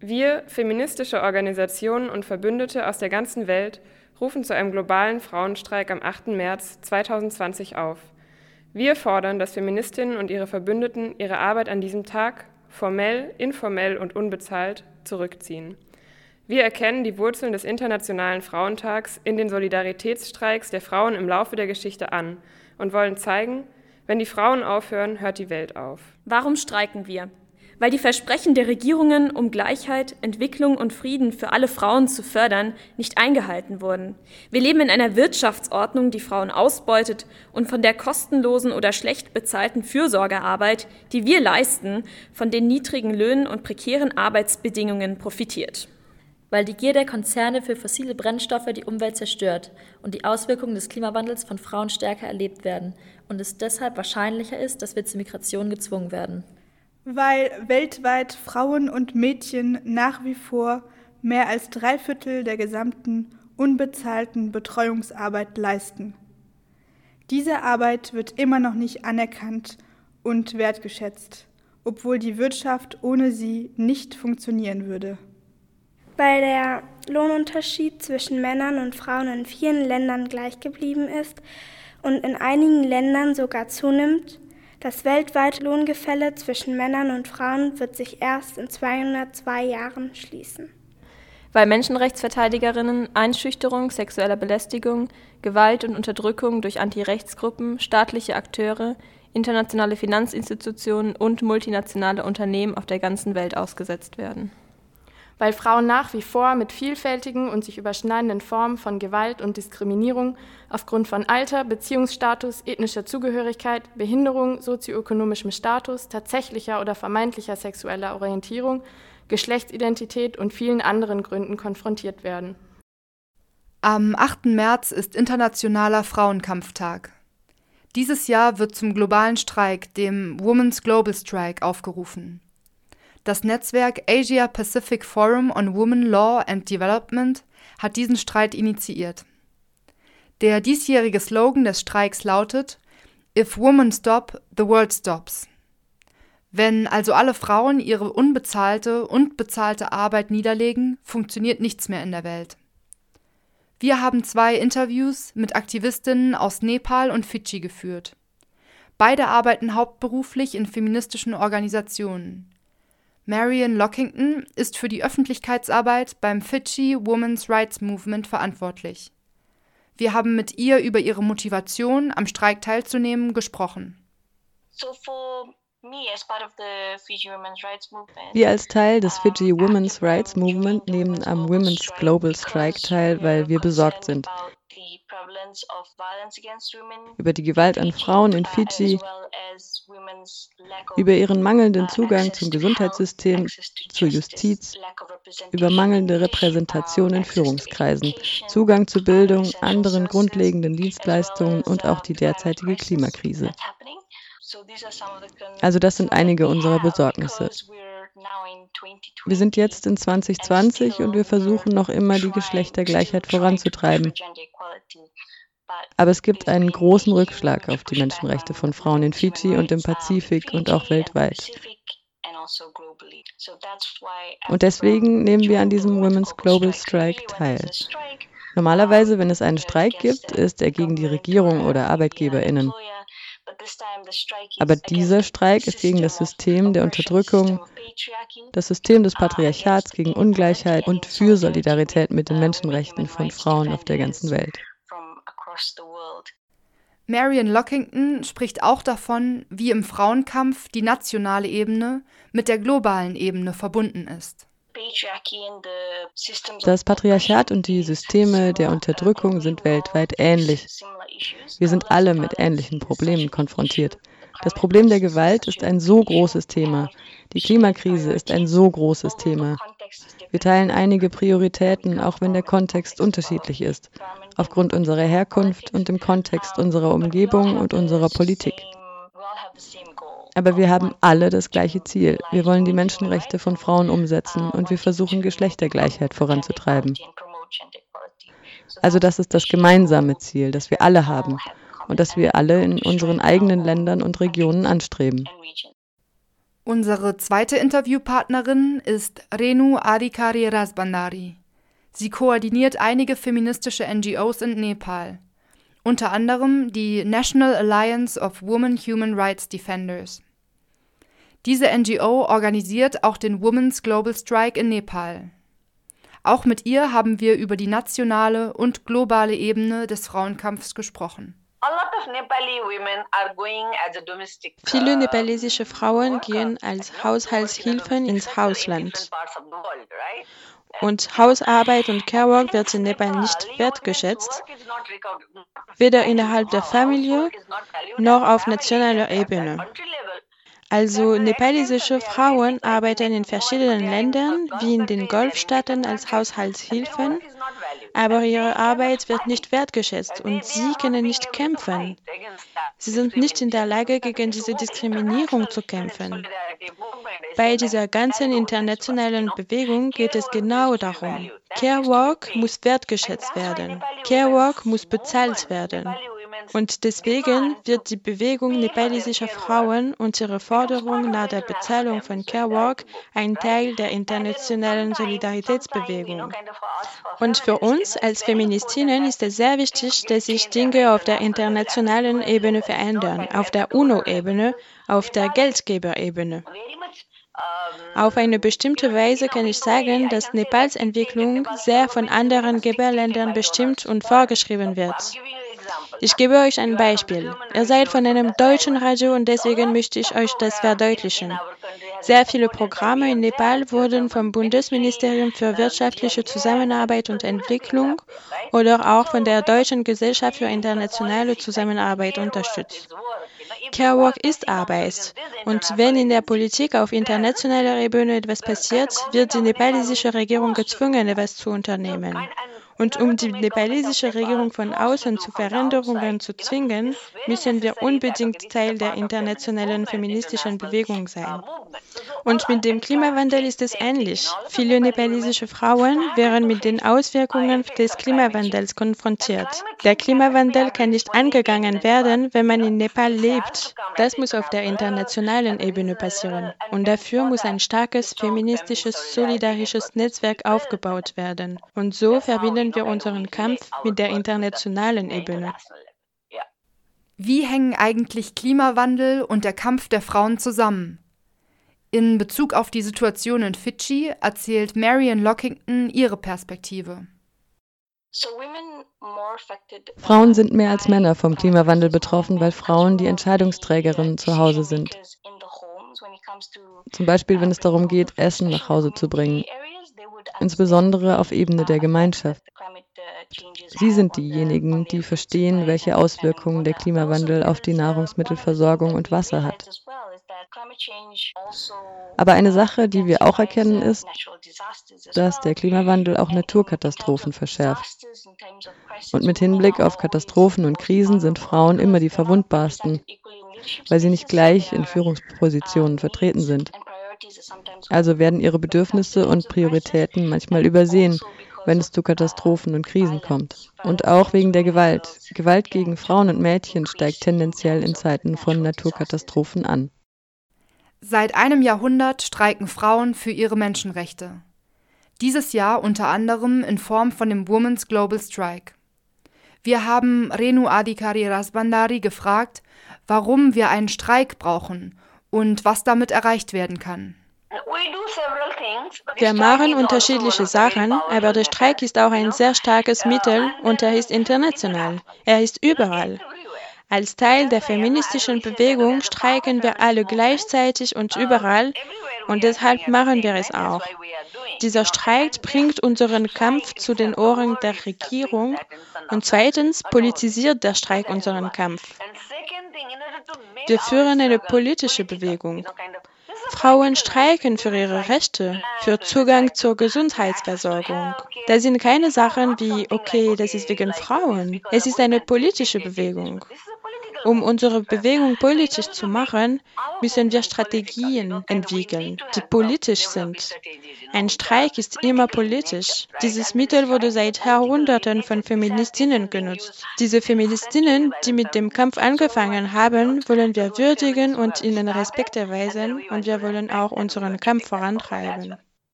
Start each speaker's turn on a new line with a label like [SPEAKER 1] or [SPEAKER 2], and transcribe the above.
[SPEAKER 1] Wir, feministische Organisationen und Verbündete aus der ganzen Welt, rufen zu einem globalen Frauenstreik am 8. März 2020 auf. Wir fordern, dass Feministinnen und ihre Verbündeten ihre Arbeit an diesem Tag formell, informell und unbezahlt zurückziehen. Wir erkennen die Wurzeln des Internationalen Frauentags in den Solidaritätsstreiks der Frauen im Laufe der Geschichte an und wollen zeigen, wenn die Frauen aufhören, hört die Welt auf.
[SPEAKER 2] Warum streiken wir? Weil die Versprechen der Regierungen, um Gleichheit, Entwicklung und Frieden für alle Frauen zu fördern, nicht eingehalten wurden. Wir leben in einer Wirtschaftsordnung, die Frauen ausbeutet und von der kostenlosen oder schlecht bezahlten Fürsorgearbeit, die wir leisten, von den niedrigen Löhnen und prekären Arbeitsbedingungen profitiert.
[SPEAKER 3] Weil die Gier der Konzerne für fossile Brennstoffe die Umwelt zerstört und die Auswirkungen des Klimawandels von Frauen stärker erlebt werden und es deshalb wahrscheinlicher ist, dass wir zur Migration gezwungen werden
[SPEAKER 4] weil weltweit Frauen und Mädchen nach wie vor mehr als drei Viertel der gesamten unbezahlten Betreuungsarbeit leisten. Diese Arbeit wird immer noch nicht anerkannt und wertgeschätzt, obwohl die Wirtschaft ohne sie nicht funktionieren würde.
[SPEAKER 5] Weil der Lohnunterschied zwischen Männern und Frauen in vielen Ländern gleich geblieben ist und in einigen Ländern sogar zunimmt, das weltweite Lohngefälle zwischen Männern und Frauen wird sich erst in 202 Jahren schließen.
[SPEAKER 2] Weil Menschenrechtsverteidigerinnen Einschüchterung, sexueller Belästigung, Gewalt und Unterdrückung durch Antirechtsgruppen, staatliche Akteure, internationale Finanzinstitutionen und multinationale Unternehmen auf der ganzen Welt ausgesetzt werden
[SPEAKER 6] weil Frauen nach wie vor mit vielfältigen und sich überschneidenden Formen von Gewalt und Diskriminierung aufgrund von Alter, Beziehungsstatus, ethnischer Zugehörigkeit, Behinderung, sozioökonomischem Status, tatsächlicher oder vermeintlicher sexueller Orientierung, Geschlechtsidentität und vielen anderen Gründen konfrontiert werden.
[SPEAKER 7] Am 8. März ist Internationaler Frauenkampftag. Dieses Jahr wird zum globalen Streik, dem Women's Global Strike, aufgerufen. Das Netzwerk Asia Pacific Forum on Women Law and Development hat diesen Streit initiiert. Der diesjährige Slogan des Streiks lautet If women stop, the world stops. Wenn also alle Frauen ihre unbezahlte und bezahlte Arbeit niederlegen, funktioniert nichts mehr in der Welt. Wir haben zwei Interviews mit Aktivistinnen aus Nepal und Fidschi geführt. Beide arbeiten hauptberuflich in feministischen Organisationen. Marian Lockington ist für die Öffentlichkeitsarbeit beim Fidschi Women's Rights Movement verantwortlich. Wir haben mit ihr über ihre Motivation, am Streik teilzunehmen, gesprochen.
[SPEAKER 8] Wir als Teil des Fiji Women's Rights Movement nehmen am Women's Global Strike teil, weil wir besorgt sind über die Gewalt an Frauen in Fiji, über ihren mangelnden Zugang zum Gesundheitssystem, zur Justiz, über mangelnde Repräsentation in Führungskreisen, Zugang zu Bildung, anderen grundlegenden Dienstleistungen und auch die derzeitige Klimakrise. Also das sind einige unserer Besorgnisse. Wir sind jetzt in 2020 und wir versuchen noch immer die Geschlechtergleichheit voranzutreiben. Aber es gibt einen großen Rückschlag auf die Menschenrechte von Frauen in Fiji und im Pazifik und auch weltweit. Und deswegen nehmen wir an diesem Women's Global Strike teil. Normalerweise, wenn es einen Streik gibt, ist er gegen die Regierung oder Arbeitgeberinnen. Aber dieser Streik ist gegen das System der Unterdrückung, das System des Patriarchats gegen Ungleichheit und für Solidarität mit den Menschenrechten von Frauen auf der ganzen Welt.
[SPEAKER 7] Marian Lockington spricht auch davon, wie im Frauenkampf die nationale Ebene mit der globalen Ebene verbunden ist.
[SPEAKER 8] Das Patriarchat und die Systeme der Unterdrückung sind weltweit ähnlich. Wir sind alle mit ähnlichen Problemen konfrontiert. Das Problem der Gewalt ist ein so großes Thema. Die Klimakrise ist ein so großes Thema. Wir teilen einige Prioritäten, auch wenn der Kontext unterschiedlich ist, aufgrund unserer Herkunft und im Kontext unserer Umgebung und unserer Politik. Aber wir haben alle das gleiche Ziel. Wir wollen die Menschenrechte von Frauen umsetzen und wir versuchen Geschlechtergleichheit voranzutreiben. Also das ist das gemeinsame Ziel, das wir alle haben und das wir alle in unseren eigenen Ländern und Regionen anstreben.
[SPEAKER 7] Unsere zweite Interviewpartnerin ist Renu Adhikari Rasbandari. Sie koordiniert einige feministische NGOs in Nepal, unter anderem die National Alliance of Women Human Rights Defenders. Diese NGO organisiert auch den Women's Global Strike in Nepal. Auch mit ihr haben wir über die nationale und globale Ebene des Frauenkampfs gesprochen.
[SPEAKER 9] Viele nepalesische Frauen gehen als Haushaltshilfen ins Hausland. Und Hausarbeit und Carework wird in Nepal nicht wertgeschätzt, weder innerhalb der Familie noch auf nationaler Ebene. Also nepalesische Frauen arbeiten in verschiedenen Ländern, wie in den Golfstaaten, als Haushaltshilfen, aber ihre Arbeit wird nicht wertgeschätzt und sie können nicht kämpfen. Sie sind nicht in der Lage, gegen diese Diskriminierung zu kämpfen. Bei dieser ganzen internationalen Bewegung geht es genau darum. Care Work muss wertgeschätzt werden. Care Work muss bezahlt werden. Und deswegen wird die Bewegung nepalesischer Frauen und ihre Forderung nach der Bezahlung von Care Work ein Teil der internationalen Solidaritätsbewegung. Und für uns als Feministinnen ist es sehr wichtig, dass sich Dinge auf der internationalen Ebene verändern, auf der UNO-Ebene, auf der Geldgeberebene. Auf eine bestimmte Weise kann ich sagen, dass Nepals Entwicklung sehr von anderen Geberländern bestimmt und vorgeschrieben wird. Ich gebe euch ein Beispiel. Ihr seid von einem deutschen Radio und deswegen möchte ich euch das verdeutlichen. Sehr viele Programme in Nepal wurden vom Bundesministerium für wirtschaftliche Zusammenarbeit und Entwicklung oder auch von der Deutschen Gesellschaft für internationale Zusammenarbeit unterstützt. Carework ist Arbeit. Und wenn in der Politik auf internationaler Ebene etwas passiert, wird die nepalesische Regierung gezwungen, etwas zu unternehmen. Und um die nepalesische Regierung von außen zu Veränderungen zu zwingen, müssen wir unbedingt Teil der internationalen feministischen Bewegung sein. Und mit dem Klimawandel ist es ähnlich. Viele nepalesische Frauen wären mit den Auswirkungen des Klimawandels konfrontiert. Der Klimawandel kann nicht angegangen werden, wenn man in Nepal lebt. Das muss auf der internationalen Ebene passieren. Und dafür muss ein starkes feministisches, solidarisches Netzwerk aufgebaut werden. Und so verbinden wir unseren Kampf mit der internationalen Ebene.
[SPEAKER 7] Wie hängen eigentlich Klimawandel und der Kampf der Frauen zusammen? In Bezug auf die Situation in Fidschi erzählt Marian Lockington ihre Perspektive.
[SPEAKER 8] Frauen sind mehr als Männer vom Klimawandel betroffen, weil Frauen die Entscheidungsträgerinnen zu Hause sind. Zum Beispiel, wenn es darum geht, Essen nach Hause zu bringen, insbesondere auf Ebene der Gemeinschaft. Sie sind diejenigen, die verstehen, welche Auswirkungen der Klimawandel auf die Nahrungsmittelversorgung und Wasser hat. Aber eine Sache, die wir auch erkennen, ist, dass der Klimawandel auch Naturkatastrophen verschärft. Und mit Hinblick auf Katastrophen und Krisen sind Frauen immer die verwundbarsten, weil sie nicht gleich in Führungspositionen vertreten sind. Also werden ihre Bedürfnisse und Prioritäten manchmal übersehen, wenn es zu Katastrophen und Krisen kommt. Und auch wegen der Gewalt. Gewalt gegen Frauen und Mädchen steigt tendenziell in Zeiten von Naturkatastrophen an.
[SPEAKER 7] Seit einem Jahrhundert streiken Frauen für ihre Menschenrechte. Dieses Jahr unter anderem in Form von dem Women's Global Strike. Wir haben Renu Adhikari Rasbandari gefragt, warum wir einen Streik brauchen und was damit erreicht werden kann.
[SPEAKER 9] Wir machen unterschiedliche Sachen, aber der Streik ist auch ein sehr starkes Mittel und er ist international. Er ist überall. Als Teil der feministischen Bewegung streiken wir alle gleichzeitig und überall und deshalb machen wir es auch. Dieser Streik bringt unseren Kampf zu den Ohren der Regierung und zweitens politisiert der Streik unseren Kampf. Wir führen eine politische Bewegung. Frauen streiken für ihre Rechte, für Zugang zur Gesundheitsversorgung. Das sind keine Sachen wie, okay, das ist wegen Frauen. Es ist eine politische Bewegung. Um unsere Bewegung politisch zu machen, müssen wir Strategien entwickeln, die politisch sind. Ein Streik ist immer politisch. Dieses Mittel wurde seit Jahrhunderten von Feministinnen genutzt. Diese Feministinnen, die mit dem Kampf angefangen haben, wollen wir würdigen und ihnen Respekt erweisen und wir wollen auch unseren Kampf vorantreiben.